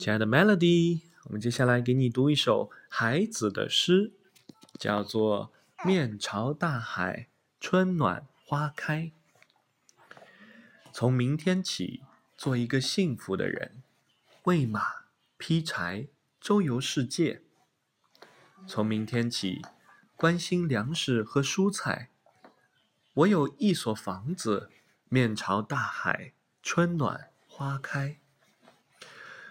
亲爱的 Melody，我们接下来给你读一首孩子的诗，叫做《面朝大海，春暖花开》。从明天起，做一个幸福的人，喂马、劈柴、周游世界。从明天起，关心粮食和蔬菜。我有一所房子，面朝大海，春暖花开。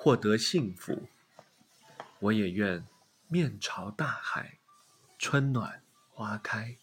获得幸福，我也愿面朝大海，春暖花开。